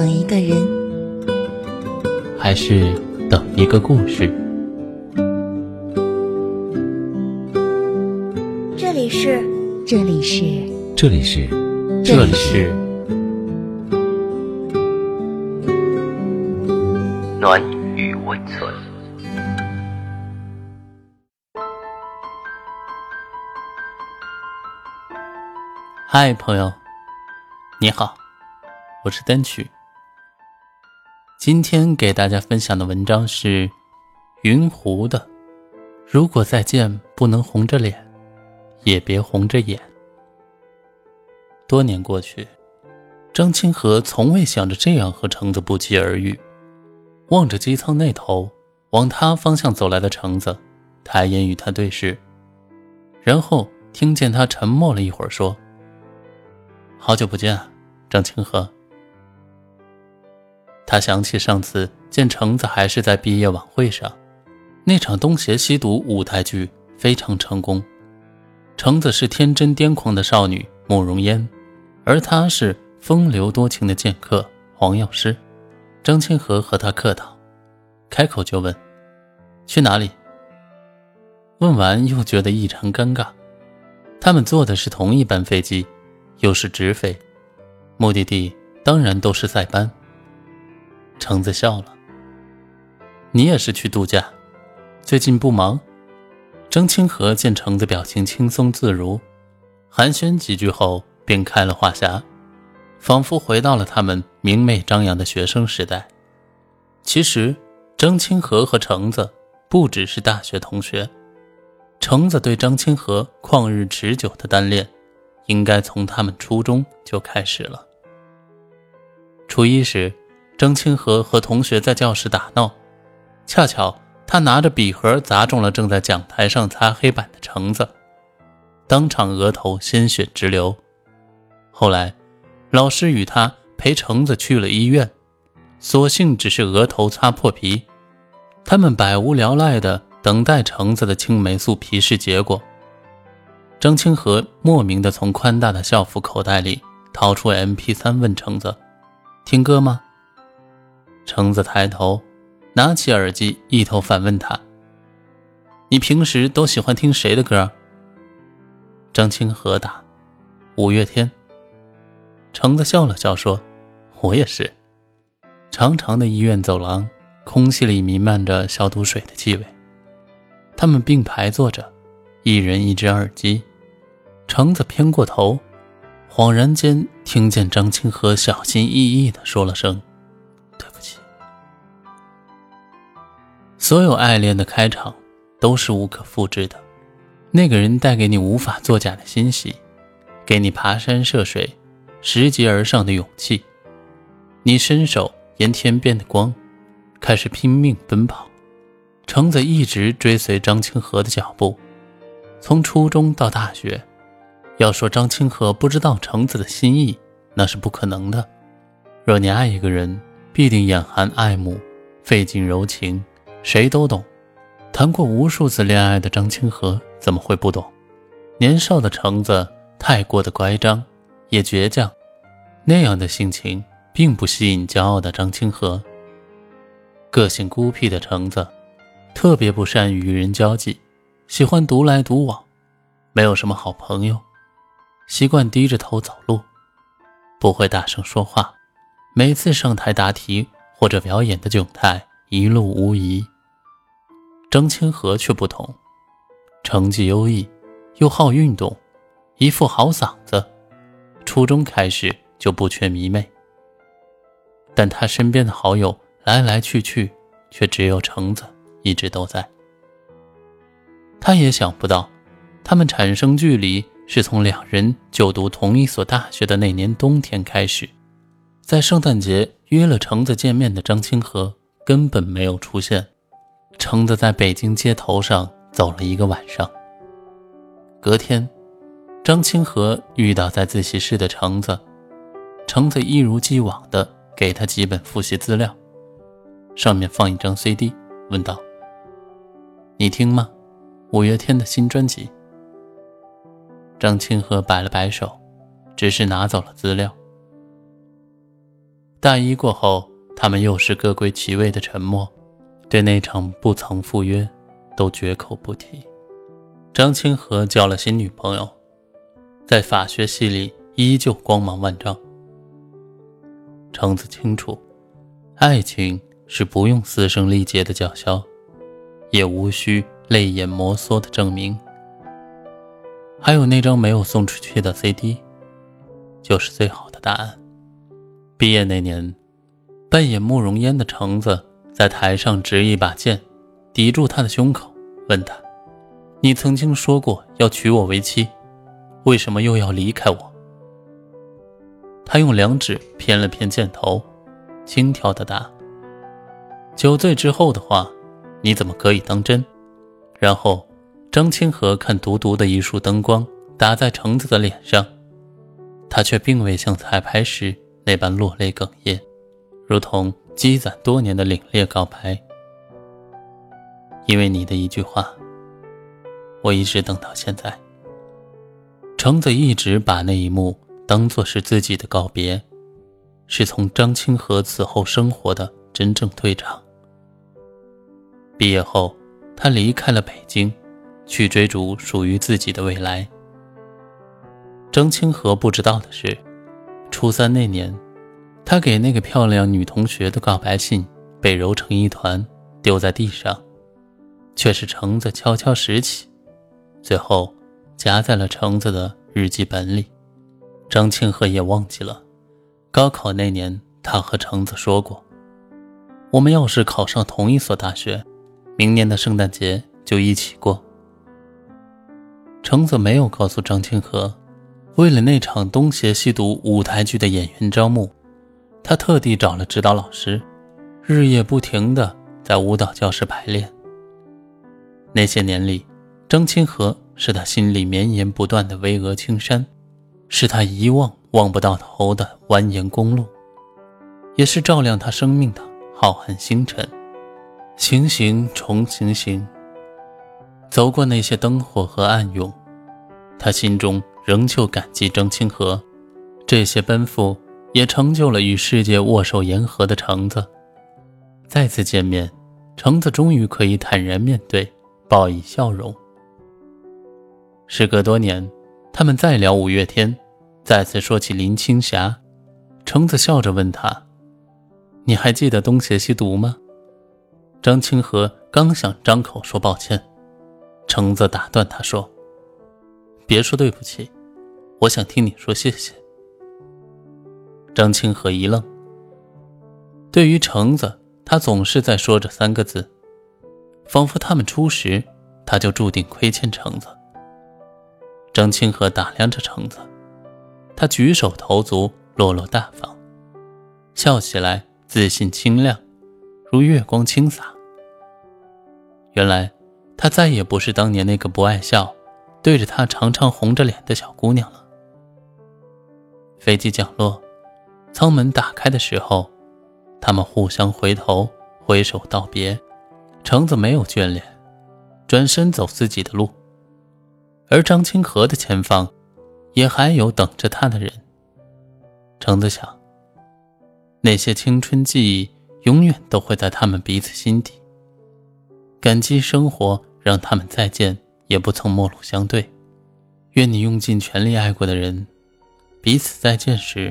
等一个人，还是等一个故事？这里是，这里是，这里是，这里是。暖与温存。嗨，朋友，你好，我是单曲。今天给大家分享的文章是云湖的。如果再见不能红着脸，也别红着眼。多年过去，张清河从未想着这样和橙子不期而遇。望着机舱那头往他方向走来的橙子，抬眼与他对视，然后听见他沉默了一会儿，说：“好久不见，张清河。”他想起上次见橙子还是在毕业晚会上，那场东邪西毒舞台剧非常成功。橙子是天真癫狂的少女慕容嫣，而他是风流多情的剑客黄药师。张清河和他客套，开口就问：“去哪里？”问完又觉得异常尴尬。他们坐的是同一班飞机，又是直飞，目的地当然都是塞班。橙子笑了：“你也是去度假？最近不忙？”张清河见橙子表情轻松自如，寒暄几句后便开了话匣，仿佛回到了他们明媚张扬的学生时代。其实，张清河和橙子不只是大学同学，橙子对张清河旷日持久的单恋，应该从他们初中就开始了。初一时。张清河和同学在教室打闹，恰巧他拿着笔盒砸中了正在讲台上擦黑板的橙子，当场额头鲜血直流。后来，老师与他陪橙子去了医院，所幸只是额头擦破皮。他们百无聊赖地等待橙子的青霉素皮试结果。张清河莫名地从宽大的校服口袋里掏出 MP3，问橙子：“听歌吗？”橙子抬头，拿起耳机，一头反问他：“你平时都喜欢听谁的歌？”张清河答：“五月天。”橙子笑了笑说：“我也是。”长长的医院走廊，空气里弥漫着消毒水的气味。他们并排坐着，一人一只耳机。橙子偏过头，恍然间听见张清河小心翼翼地说了声。所有爱恋的开场都是无可复制的，那个人带给你无法作假的欣喜，给你爬山涉水、拾级而上的勇气。你伸手沿天边的光，开始拼命奔跑。橙子一直追随张清河的脚步，从初中到大学。要说张清河不知道橙子的心意，那是不可能的。若你爱一个人，必定眼含爱慕，费尽柔情。谁都懂，谈过无数次恋爱的张清河怎么会不懂？年少的橙子太过的乖张，也倔强，那样的性情并不吸引骄傲的张清河。个性孤僻的橙子，特别不善于与人交际，喜欢独来独往，没有什么好朋友，习惯低着头走路，不会大声说话，每次上台答题或者表演的窘态一路无遗。张清河却不同，成绩优异，又好运动，一副好嗓子。初中开始就不缺迷妹，但他身边的好友来来去去，却只有橙子一直都在。他也想不到，他们产生距离是从两人就读同一所大学的那年冬天开始。在圣诞节约了橙子见面的张清河根本没有出现。橙子在北京街头上走了一个晚上。隔天，张清河遇到在自习室的橙子，橙子一如既往地给他几本复习资料，上面放一张 CD，问道：“你听吗？五月天的新专辑。”张清河摆了摆手，只是拿走了资料。大一过后，他们又是各归其位的沉默，对那场不曾赴约都绝口不提。张清河交了新女朋友，在法学系里依旧光芒万丈。橙子清楚，爱情是不用嘶声力竭的叫嚣，也无需泪眼摩挲的证明。还有那张没有送出去的 CD，就是最好的答案。毕业那年，扮演慕容嫣的橙子在台上执一把剑，抵住他的胸口，问他：“你曾经说过要娶我为妻，为什么又要离开我？”他用两指偏了偏箭头，轻佻的答：“酒醉之后的话，你怎么可以当真？”然后。张清河看独独的一束灯光打在橙子的脸上，他却并未像彩排时那般落泪哽咽，如同积攒多年的凛冽告白。因为你的一句话，我一直等到现在。橙子一直把那一幕当作是自己的告别，是从张清河此后生活的真正退场。毕业后，他离开了北京。去追逐属于自己的未来。张清河不知道的是，初三那年，他给那个漂亮女同学的告白信被揉成一团，丢在地上，却是橙子悄悄拾起，最后夹在了橙子的日记本里。张清河也忘记了，高考那年他和橙子说过：“我们要是考上同一所大学，明年的圣诞节就一起过。”橙子没有告诉张清河，为了那场东邪西毒舞台剧的演员招募，他特地找了指导老师，日夜不停地在舞蹈教室排练。那些年里，张清河是他心里绵延不断的巍峨青山，是他一望望不到头的蜿蜒公路，也是照亮他生命的浩瀚星辰。行行重行行。走过那些灯火和暗涌，他心中仍旧感激张清河。这些奔赴也成就了与世界握手言和的橙子。再次见面，橙子终于可以坦然面对，报以笑容。时隔多年，他们再聊五月天，再次说起林青霞，橙子笑着问他：“你还记得东邪西毒吗？”张清河刚想张口说抱歉。橙子打断他说：“别说对不起，我想听你说谢谢。”张清河一愣。对于橙子，他总是在说着三个字，仿佛他们初识，他就注定亏欠橙子。张清河打量着橙子，他举手投足落落大方，笑起来自信清亮，如月光倾洒。原来。她再也不是当年那个不爱笑、对着他常常红着脸的小姑娘了。飞机降落，舱门打开的时候，他们互相回头挥手道别。橙子没有眷恋，转身走自己的路，而张清河的前方，也还有等着他的人。橙子想，那些青春记忆永远都会在他们彼此心底。感激生活。让他们再见也不曾陌路相对。愿你用尽全力爱过的人，彼此再见时，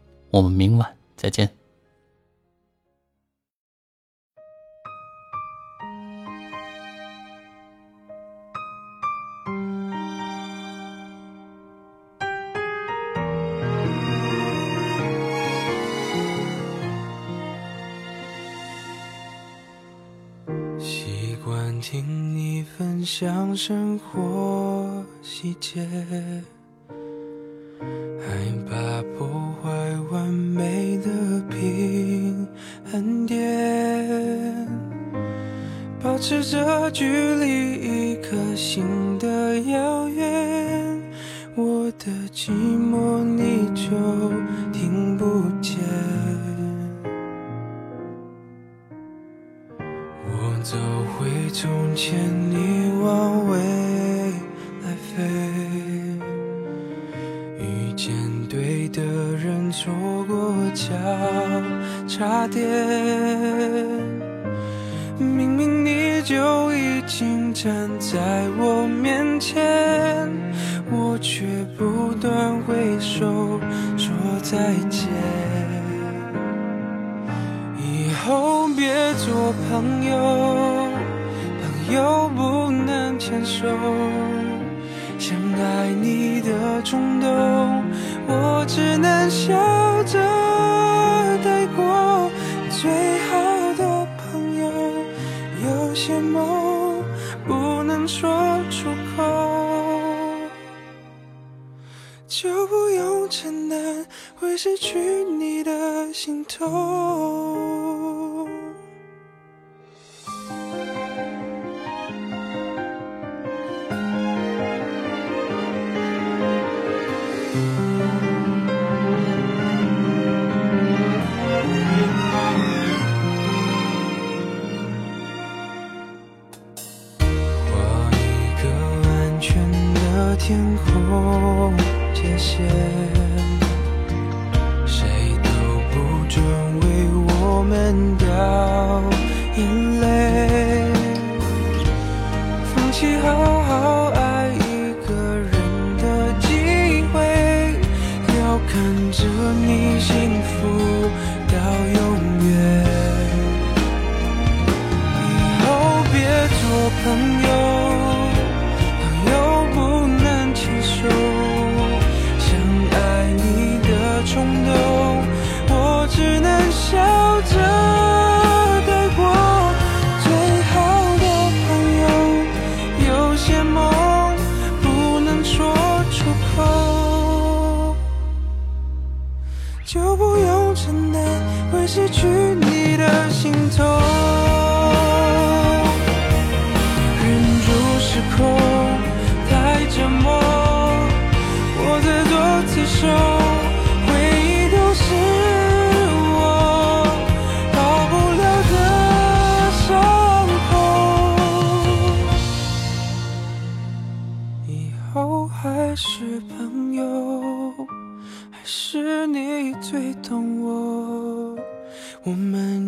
我们明晚再见。听你分享生活细节，保持着距离一颗心的遥远，我的寂寞你就听不见。我走回从前，你往未来飞，遇见对的人，错过交叉点。明明你就已经站在我面前，我却不断挥手说再见。以后别做朋友，朋友不能牵手。想爱你的冲动，我只能笑着带过。最好，些梦不能说出口，就不用承担会失去你的心痛。们掉眼泪。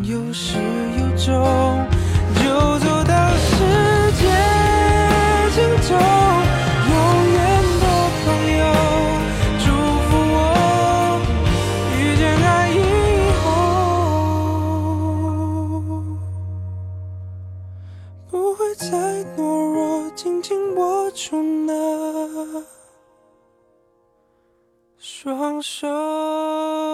有始有终，就走到世界尽头。永远的朋友，祝福我遇见爱以后，不会再懦弱，紧紧握住那。双手。